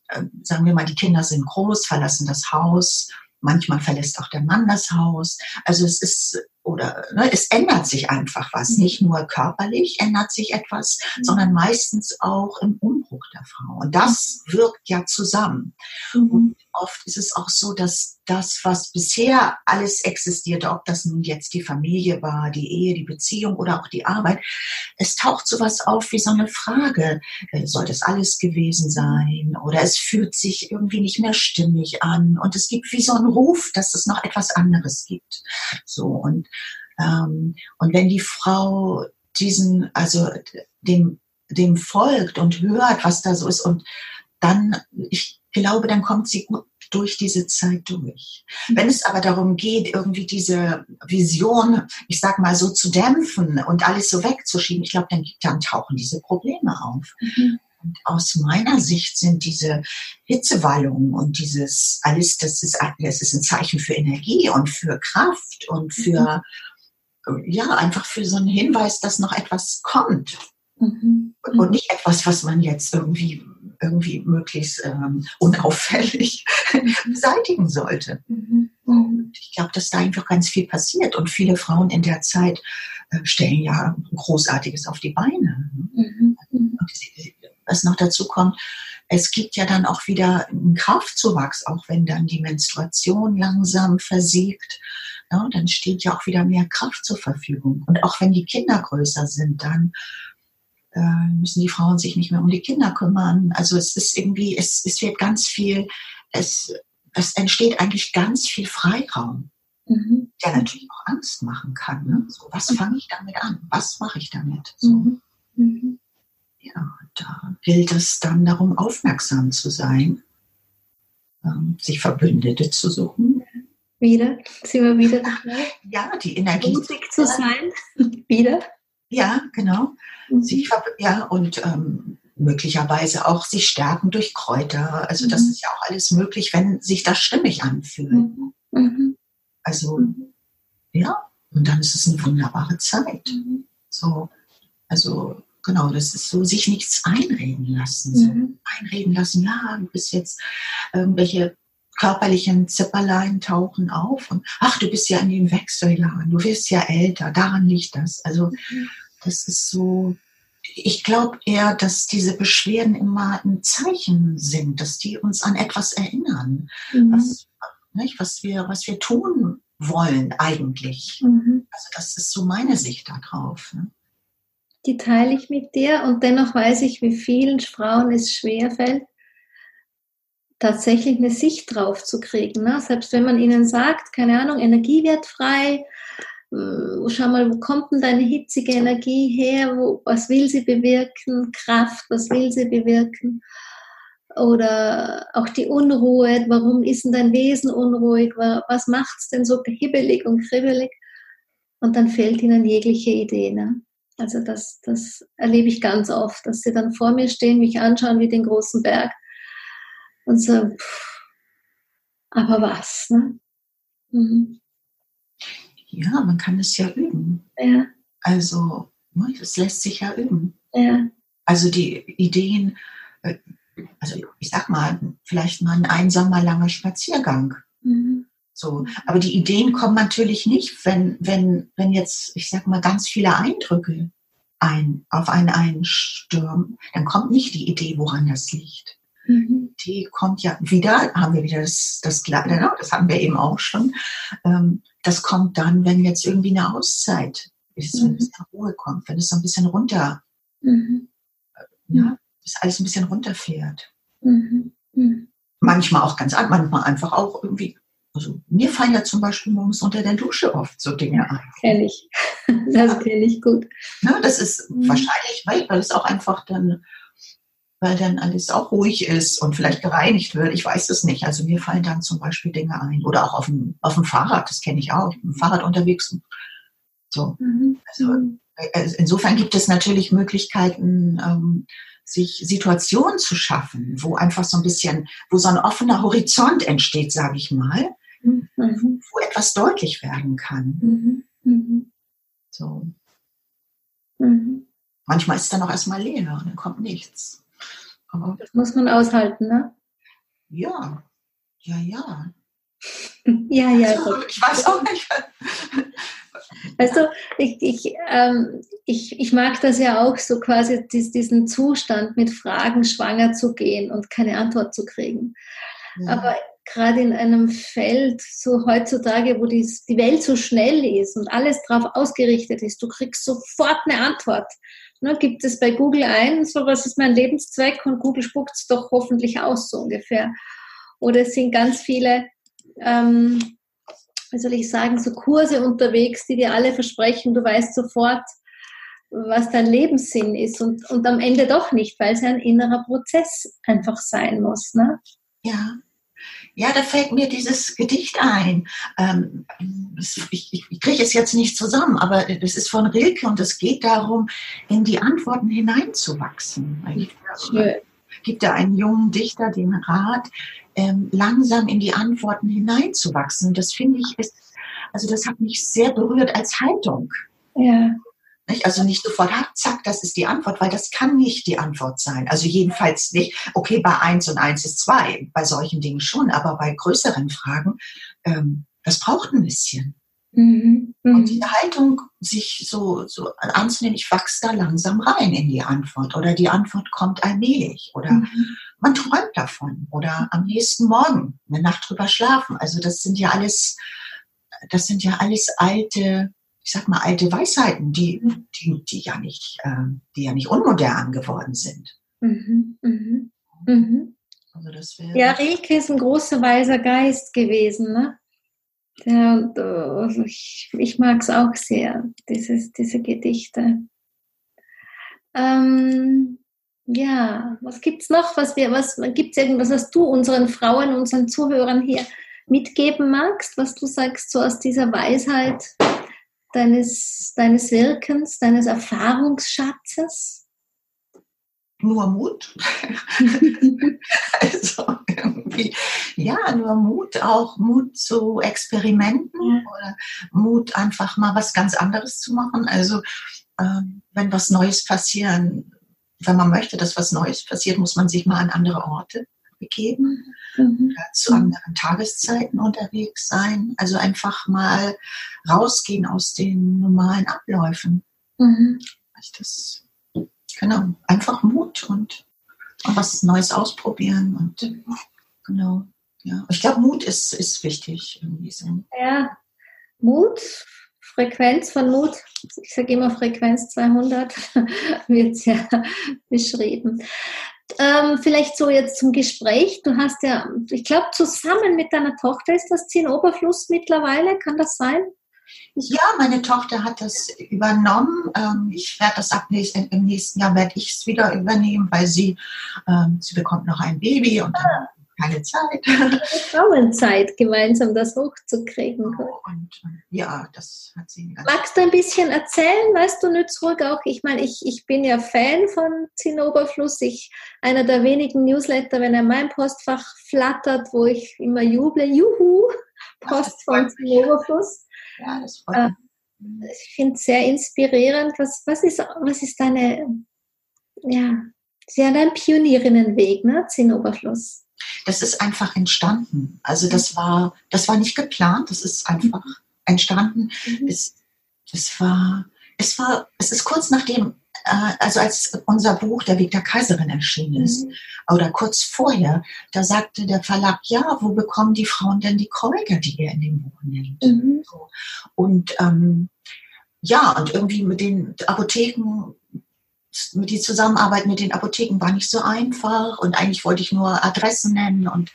äh, sagen wir mal, die Kinder sind groß, verlassen das Haus. Manchmal verlässt auch der Mann das Haus. Also es ist oder ne, es ändert sich einfach was. Mhm. Nicht nur körperlich ändert sich etwas, mhm. sondern meistens auch im Umbruch der Frau. Und das mhm. wirkt ja zusammen. Mhm. Und oft ist es auch so, dass das, was bisher alles existierte, ob das nun jetzt die Familie war, die Ehe, die Beziehung oder auch die Arbeit, es taucht sowas auf wie so eine Frage. Äh, soll das alles gewesen sein? Oder es fühlt sich irgendwie nicht mehr stimmig an. Und es gibt wie so einen Ruf, dass es noch etwas anderes gibt. So. Und ähm, und wenn die Frau diesen, also dem, dem folgt und hört, was da so ist und dann, ich glaube, dann kommt sie gut durch diese Zeit durch. Wenn es aber darum geht, irgendwie diese Vision, ich sag mal so zu dämpfen und alles so wegzuschieben, ich glaube, dann, dann tauchen diese Probleme auf. Mhm. Und aus meiner Sicht sind diese Hitzewallungen und dieses alles, das ist, das ist ein Zeichen für Energie und für Kraft und für, mhm ja, einfach für so einen Hinweis, dass noch etwas kommt. Mhm. Und nicht etwas, was man jetzt irgendwie, irgendwie möglichst ähm, unauffällig mhm. beseitigen sollte. Mhm. Und ich glaube, dass da einfach ganz viel passiert. Und viele Frauen in der Zeit äh, stellen ja Großartiges auf die Beine. Mhm. Und was noch dazu kommt, es gibt ja dann auch wieder einen Kraftzuwachs, auch wenn dann die Menstruation langsam versiegt ja, dann steht ja auch wieder mehr Kraft zur Verfügung. Und auch wenn die Kinder größer sind, dann äh, müssen die Frauen sich nicht mehr um die Kinder kümmern. Also es ist irgendwie, es, es wird ganz viel, es, es entsteht eigentlich ganz viel Freiraum, mhm. der natürlich auch Angst machen kann. Ne? So, was fange ich damit an? Was mache ich damit? So. Mhm. Mhm. Ja, da gilt es dann darum, aufmerksam zu sein, ähm, sich Verbündete zu suchen, wieder? Sind wir wieder dabei? Ja, die Energie. Mutig zu sein. wieder? Ja, genau. Mhm. Sich, ja, und ähm, möglicherweise auch sich stärken durch Kräuter. Also mhm. das ist ja auch alles möglich, wenn sich das stimmig anfühlt. Mhm. mhm. Also, mhm. ja, und dann ist es eine wunderbare Zeit. Mhm. So, also genau, das ist so, sich nichts einreden lassen. So. Einreden lassen, ja, du bist jetzt irgendwelche körperlichen Zipperlein tauchen auf und ach, du bist ja in den Wechseljahren, du wirst ja älter, daran liegt das. Also mhm. das ist so, ich glaube eher, dass diese Beschwerden immer ein Zeichen sind, dass die uns an etwas erinnern, mhm. was, nicht, was, wir, was wir tun wollen eigentlich. Mhm. Also das ist so meine Sicht darauf. Ne? Die teile ich mit dir und dennoch weiß ich, wie vielen Frauen es schwerfällt, tatsächlich eine Sicht drauf zu kriegen. Ne? Selbst wenn man ihnen sagt, keine Ahnung, Energie wird frei, äh, schau mal, wo kommt denn deine hitzige Energie her? Wo, was will sie bewirken? Kraft, was will sie bewirken? Oder auch die Unruhe, warum ist denn dein Wesen unruhig? Was macht es denn so hibbelig und kribbelig? Und dann fehlt ihnen jegliche Idee. Ne? Also das, das erlebe ich ganz oft, dass sie dann vor mir stehen, mich anschauen wie den großen Berg und so, aber was, ne? Mhm. Ja, man kann es ja üben. Ja. Also, es ne, lässt sich ja üben. Ja. Also die Ideen, äh, also ich sag mal, vielleicht mal ein einsamer langer Spaziergang. Mhm. So, aber die Ideen kommen natürlich nicht, wenn, wenn, wenn jetzt, ich sag mal, ganz viele Eindrücke ein, auf einen einstürmen, dann kommt nicht die Idee, woran das liegt. Mhm. Die kommt ja wieder, haben wir wieder das, das Kleider, das hatten wir eben auch schon. Ähm, das kommt dann, wenn jetzt irgendwie eine Auszeit ist, wenn es zur Ruhe kommt, wenn es so ein bisschen runter, mhm. ja, dass alles ein bisschen runterfährt. Mhm. Mhm. Manchmal auch ganz, manchmal einfach auch irgendwie also mir fallen ja zum Beispiel morgens unter der Dusche oft so Dinge ein. Kenn ich. Das kenne ich gut. Ja, das ist mhm. wahrscheinlich, weil, weil es auch einfach dann, weil dann alles auch ruhig ist und vielleicht gereinigt wird. Ich weiß es nicht. Also mir fallen dann zum Beispiel Dinge ein. Oder auch auf dem, auf dem Fahrrad, das kenne ich auch. Ich bin Fahrrad unterwegs. So. Mhm. Also, äh, insofern gibt es natürlich Möglichkeiten, ähm, sich Situationen zu schaffen, wo einfach so ein bisschen, wo so ein offener Horizont entsteht, sage ich mal, mhm. wo etwas deutlich werden kann. Mhm. Mhm. So. Mhm. Manchmal ist es dann auch erstmal leer und dann kommt nichts. Aber das muss man aushalten, ne? Ja, ja, ja. ja, ja. Also, ich weiß auch nicht. Weißt du, ich, ich, ähm, ich, ich mag das ja auch so quasi, diesen Zustand mit Fragen schwanger zu gehen und keine Antwort zu kriegen. Ja. Aber gerade in einem Feld, so heutzutage, wo die, die Welt so schnell ist und alles darauf ausgerichtet ist, du kriegst sofort eine Antwort. Ne, gibt es bei Google ein, so was ist mein Lebenszweck und Google spuckt es doch hoffentlich aus, so ungefähr. Oder es sind ganz viele ähm, wie soll ich sagen, so Kurse unterwegs, die dir alle versprechen, du weißt sofort, was dein Lebenssinn ist und, und am Ende doch nicht, weil es ein innerer Prozess einfach sein muss. Ne? Ja. Ja, da fällt mir dieses Gedicht ein. Ähm, ich, ich kriege es jetzt nicht zusammen, aber das ist von Rilke und es geht darum, in die Antworten hineinzuwachsen. Schön. Gibt da einen jungen Dichter den Rat, ähm, langsam in die Antworten hineinzuwachsen. Das finde ich ist, also das hat mich sehr berührt als Haltung. Ja. Nicht? Also nicht sofort, ha, zack, das ist die Antwort, weil das kann nicht die Antwort sein. Also jedenfalls nicht, okay, bei eins und eins ist zwei, bei solchen Dingen schon, aber bei größeren Fragen, ähm, das braucht ein bisschen. Mhm. Und mhm. diese Haltung, sich so, so anzunehmen, ich wachse da langsam rein in die Antwort oder die Antwort kommt allmählich oder mhm. man träumt davon oder am nächsten Morgen eine Nacht drüber schlafen. Also das sind ja alles, das sind ja alles alte, ich sag mal alte Weisheiten, die, die, die ja nicht, äh, die ja nicht unmodern geworden sind. Mhm. Mhm. Mhm. Also das ja, Rilke ist ein großer weiser Geist gewesen, ne? Der, also ich, ich mag es auch sehr, dieses, diese Gedichte. Ähm, ja, was gibt es noch? Was wir, was gibt es irgendwas, was du unseren Frauen, unseren Zuhörern hier mitgeben magst, was du sagst, so aus dieser Weisheit deines, deines Wirkens, deines Erfahrungsschatzes? Nur Mut. also, irgendwie, ja, nur Mut, auch Mut zu Experimenten oder Mut, einfach mal was ganz anderes zu machen. Also, ähm, wenn was Neues passieren, wenn man möchte, dass was Neues passiert, muss man sich mal an andere Orte begeben, mhm. zu anderen Tageszeiten unterwegs sein. Also einfach mal rausgehen aus den normalen Abläufen. Mhm. Das, genau, einfach Mut und was Neues ausprobieren und Genau. Ja. Ich glaube, Mut ist, ist wichtig. Irgendwie so. Ja, Mut, Frequenz von Mut, ich sage immer Frequenz 200, wird es ja beschrieben. Ähm, vielleicht so jetzt zum Gespräch. Du hast ja, ich glaube, zusammen mit deiner Tochter ist das Zinnoberfluss mittlerweile, kann das sein? Ja, meine Tochter hat das übernommen. Ähm, ich werde das ab nächsten, im nächsten Jahr werde ich es wieder übernehmen, weil sie, ähm, sie bekommt noch ein Baby und dann keine Zeit. Frauenzeit, gemeinsam das hochzukriegen. Und, ja, das hat sie. Magst du ein bisschen erzählen? Weißt du zurück auch? Ich meine, ich, ich bin ja Fan von Zinnoberfluss. Ich, einer der wenigen Newsletter, wenn er in mein Postfach flattert, wo ich immer juble, juhu, Post von Zinnoberfluss. Ja, das freut äh, mich. Ich finde es sehr inspirierend. Was, was, ist, was ist deine, ja, Sie haben einen Pionierinnenweg, ne? Zinnoberfluss das ist einfach entstanden. Also das war, das war nicht geplant, das ist einfach entstanden. Mhm. Es, das war, es war, es ist kurz nachdem, äh, also als unser Buch Der Weg der Kaiserin erschienen ist, mhm. oder kurz vorher, da sagte der Verlag, ja, wo bekommen die Frauen denn die Kräuter, die ihr in dem Buch nennt? Mhm. Und ähm, ja, und irgendwie mit den Apotheken die Zusammenarbeit mit den Apotheken war nicht so einfach und eigentlich wollte ich nur Adressen nennen und,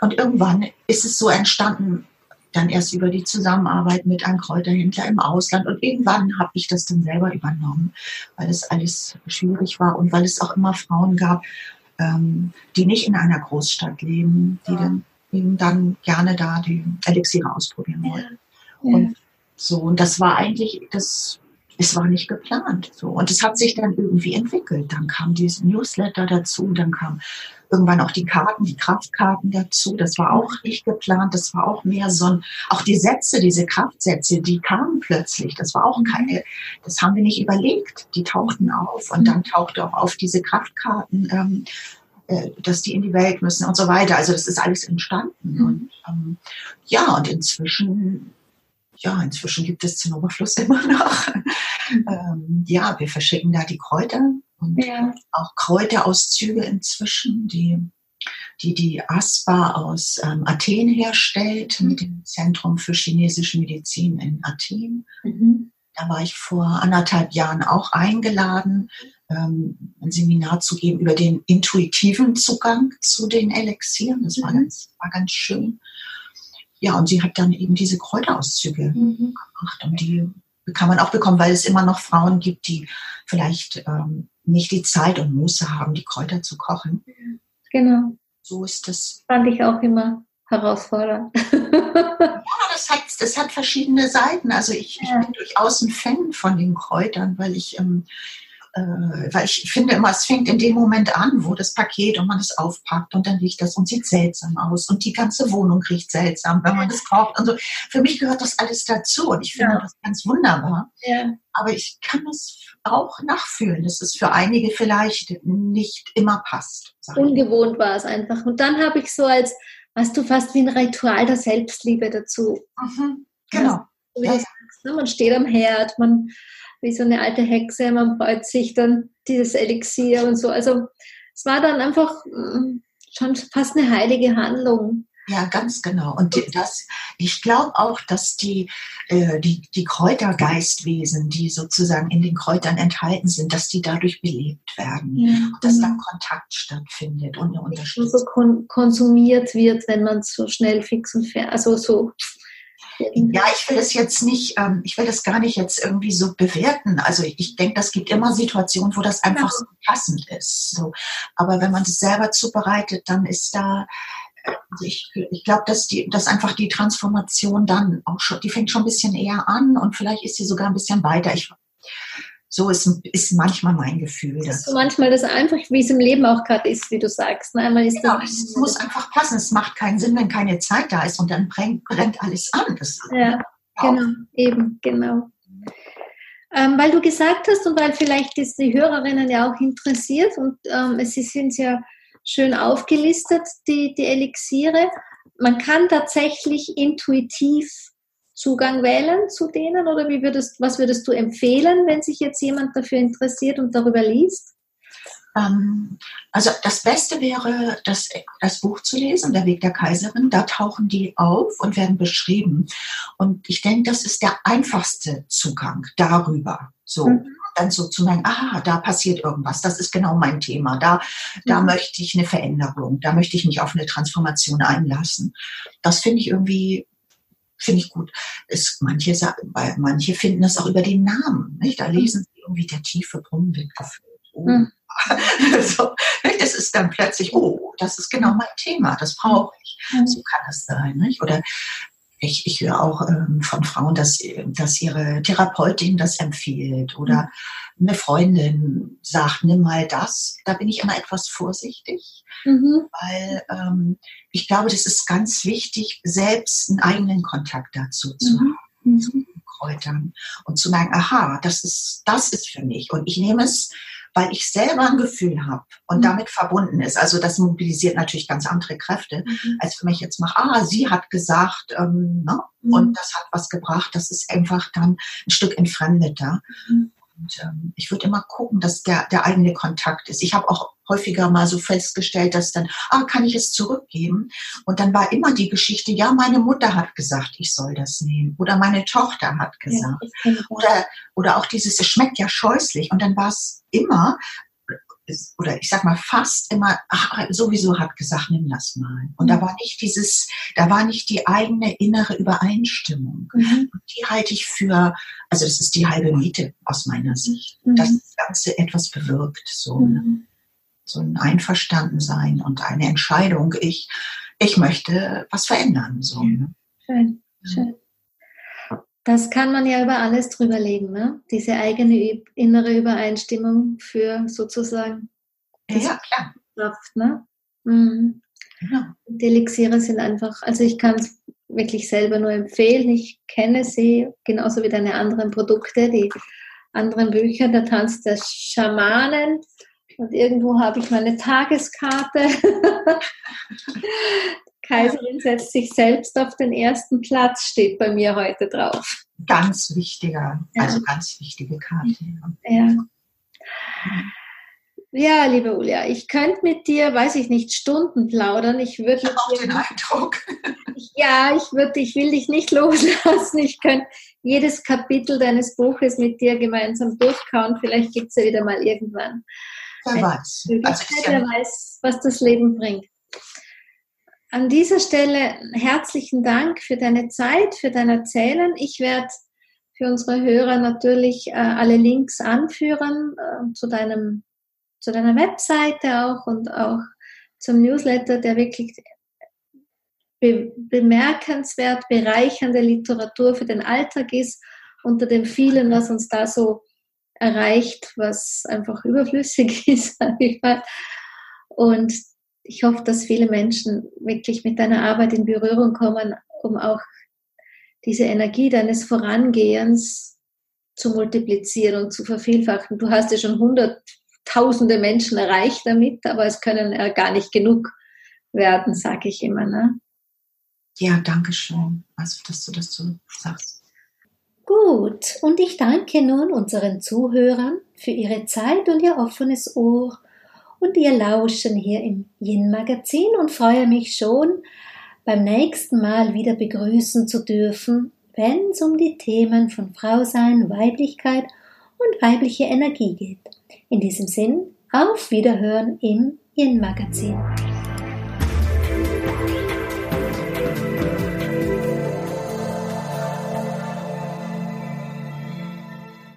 und irgendwann ist es so entstanden, dann erst über die Zusammenarbeit mit einem Kräuterhändler im Ausland und irgendwann habe ich das dann selber übernommen, weil es alles schwierig war und weil es auch immer Frauen gab, ähm, die nicht in einer Großstadt leben, die dann eben dann gerne da die Elixiere ausprobieren wollten. Ja. Und so, und das war eigentlich, das, es war nicht geplant. So. Und es hat sich dann irgendwie entwickelt. Dann kam dieses Newsletter dazu, dann kam irgendwann auch die Karten, die Kraftkarten dazu. Das war auch nicht geplant. Das war auch mehr so ein, auch die Sätze, diese Kraftsätze, die kamen plötzlich. Das war auch keine, das haben wir nicht überlegt. Die tauchten auf und dann tauchte auch auf diese Kraftkarten, ähm, äh, dass die in die Welt müssen und so weiter. Also das ist alles entstanden. Mhm. Und ähm, ja, und inzwischen ja, inzwischen gibt es den Oberfluss immer noch. ähm, ja, wir verschicken da die Kräuter und ja. auch Kräuterauszüge inzwischen, die die, die ASPA aus ähm, Athen herstellt, mhm. mit dem Zentrum für chinesische Medizin in Athen. Mhm. Da war ich vor anderthalb Jahren auch eingeladen, ähm, ein Seminar zu geben über den intuitiven Zugang zu den Elixieren. Das war, mhm. ganz, war ganz schön. Ja, und sie hat dann eben diese Kräuterauszüge mhm. gemacht und die kann man auch bekommen, weil es immer noch Frauen gibt, die vielleicht ähm, nicht die Zeit und Muße haben, die Kräuter zu kochen. Genau. So ist das. Fand ich auch immer herausfordernd. ja, das hat, das hat verschiedene Seiten. Also ich, ja. ich bin durchaus ein Fan von den Kräutern, weil ich ähm, äh, weil ich finde immer, es fängt in dem Moment an, wo das Paket und man es aufpackt und dann riecht das und sieht seltsam aus und die ganze Wohnung riecht seltsam, wenn man das kauft und so. Für mich gehört das alles dazu und ich finde ja. das ganz wunderbar. Ja. Aber ich kann es auch nachfühlen, dass es für einige vielleicht nicht immer passt. Ungewohnt war es einfach. Und dann habe ich so als, hast du fast wie ein Ritual der Selbstliebe dazu. Mhm. Genau. Ja, sagst, ne? Man steht am Herd, man wie so eine alte Hexe, man freut sich dann dieses Elixier und so. Also es war dann einfach mm, schon fast eine heilige Handlung. Ja, ganz genau. Und das, ich glaube auch, dass die, äh, die, die Kräutergeistwesen, die sozusagen in den Kräutern enthalten sind, dass die dadurch belebt werden. Ja, und dass genau. dann Kontakt stattfindet und eine Unterstützung. so kon konsumiert wird, wenn man so schnell fix und fair, also so ja, ich will das jetzt nicht, ähm, ich will das gar nicht jetzt irgendwie so bewerten. Also ich, ich denke, das gibt immer Situationen, wo das einfach so passend ist. So. Aber wenn man es selber zubereitet, dann ist da, also ich, ich glaube, dass die, dass einfach die Transformation dann auch schon, die fängt schon ein bisschen eher an und vielleicht ist sie sogar ein bisschen weiter. Ich, so ist, ist manchmal mein Gefühl. Das ist manchmal das einfach, wie es im Leben auch gerade ist, wie du sagst. Ne? Einmal ist genau, es muss einfach passen. Es macht keinen Sinn, wenn keine Zeit da ist und dann brennt, brennt alles an. Das ja, genau, eben, genau. Ähm, weil du gesagt hast und weil vielleicht ist die Hörerinnen ja auch interessiert und ähm, es sind ja schön aufgelistet, die, die Elixiere. Man kann tatsächlich intuitiv Zugang wählen zu denen oder wie würdest, was würdest du empfehlen, wenn sich jetzt jemand dafür interessiert und darüber liest? Ähm, also das Beste wäre, das, das Buch zu lesen, Der Weg der Kaiserin. Da tauchen die auf und werden beschrieben. Und ich denke, das ist der einfachste Zugang darüber. So. Mhm. Dann so zu merken, aha, da passiert irgendwas, das ist genau mein Thema, da, da mhm. möchte ich eine Veränderung, da möchte ich mich auf eine Transformation einlassen. Das finde ich irgendwie finde ich gut. Es, manche, weil manche finden das auch über den Namen. Nicht? Da lesen sie irgendwie, der tiefe Brunnen wird gefüllt. Oh. Hm. so, das ist dann plötzlich, oh, das ist genau mein Thema, das brauche ich. Hm. So kann das sein. Nicht? Oder ich, ich höre auch ähm, von Frauen, dass, dass ihre Therapeutin das empfiehlt oder mhm. eine Freundin sagt, nimm mal das. Da bin ich immer etwas vorsichtig, mhm. weil ähm, ich glaube, das ist ganz wichtig, selbst einen eigenen Kontakt dazu zu mhm. haben, zu Kräutern und zu merken, aha, das ist, das ist für mich und ich nehme es weil ich selber ein Gefühl habe und mhm. damit verbunden ist. Also das mobilisiert natürlich ganz andere Kräfte, mhm. als für mich jetzt mache, ah, sie hat gesagt, ähm, ne? Mhm. und das hat was gebracht. Das ist einfach dann ein Stück entfremdeter. Mhm. Und ähm, ich würde immer gucken, dass der, der eigene Kontakt ist. Ich habe auch häufiger mal so festgestellt, dass dann, ah, kann ich es zurückgeben? Und dann war immer die Geschichte, ja, meine Mutter hat gesagt, ich soll das nehmen. Oder meine Tochter hat gesagt. Ja, oder, oder auch dieses, es schmeckt ja scheußlich. Und dann war es immer, oder ich sag mal fast immer, ach, sowieso hat gesagt, nimm das mal. Und mhm. da war nicht dieses, da war nicht die eigene innere Übereinstimmung. Mhm. die halte ich für, also das ist die halbe Miete aus meiner Sicht, mhm. dass das Ganze etwas bewirkt, so, ne? Mhm. so ein Einverstandensein und eine Entscheidung. Ich, ich möchte was verändern, so. Ne? Schön, schön. Das kann man ja über alles drüber legen, ne? Diese eigene innere Übereinstimmung für sozusagen ja, klar. Kraft, ne? Mhm. Ja. Die Elixiere sind einfach, also ich kann es wirklich selber nur empfehlen. Ich kenne sie genauso wie deine anderen Produkte, die anderen Bücher, der Tanz der Schamanen. Und irgendwo habe ich meine Tageskarte. Kaiserin setzt sich selbst auf den ersten Platz, steht bei mir heute drauf. Ganz wichtiger, ja. also ganz wichtige Karte. Ja. Ja, liebe Ulia, ich könnte mit dir, weiß ich nicht, Stunden plaudern. Ich würde. Ich auch den Eindruck. Ja, ich würde, ich will dich nicht loslassen. Ich könnte jedes Kapitel deines Buches mit dir gemeinsam durchkauen. Vielleicht gibt es ja wieder mal irgendwann. Wer weiß. Also wer weiß, was das Leben bringt. An dieser Stelle herzlichen Dank für deine Zeit, für dein Erzählen. Ich werde für unsere Hörer natürlich äh, alle Links anführen äh, zu, deinem, zu deiner Webseite auch und auch zum Newsletter, der wirklich be bemerkenswert bereichernde Literatur für den Alltag ist, unter dem vielen, was uns da so erreicht, was einfach überflüssig ist, sage ich mal. Und ich hoffe, dass viele Menschen wirklich mit deiner Arbeit in Berührung kommen, um auch diese Energie deines Vorangehens zu multiplizieren und zu vervielfachen. Du hast ja schon hunderttausende Menschen erreicht damit, aber es können ja gar nicht genug werden, sage ich immer. Ne? Ja, danke schön, also, dass du das so sagst. Gut, und ich danke nun unseren Zuhörern für ihre Zeit und ihr offenes Ohr und ihr Lauschen hier im Yin-Magazin und freue mich schon, beim nächsten Mal wieder begrüßen zu dürfen, wenn es um die Themen von Frausein, Weiblichkeit und weibliche Energie geht. In diesem Sinn, auf Wiederhören im Yin-Magazin.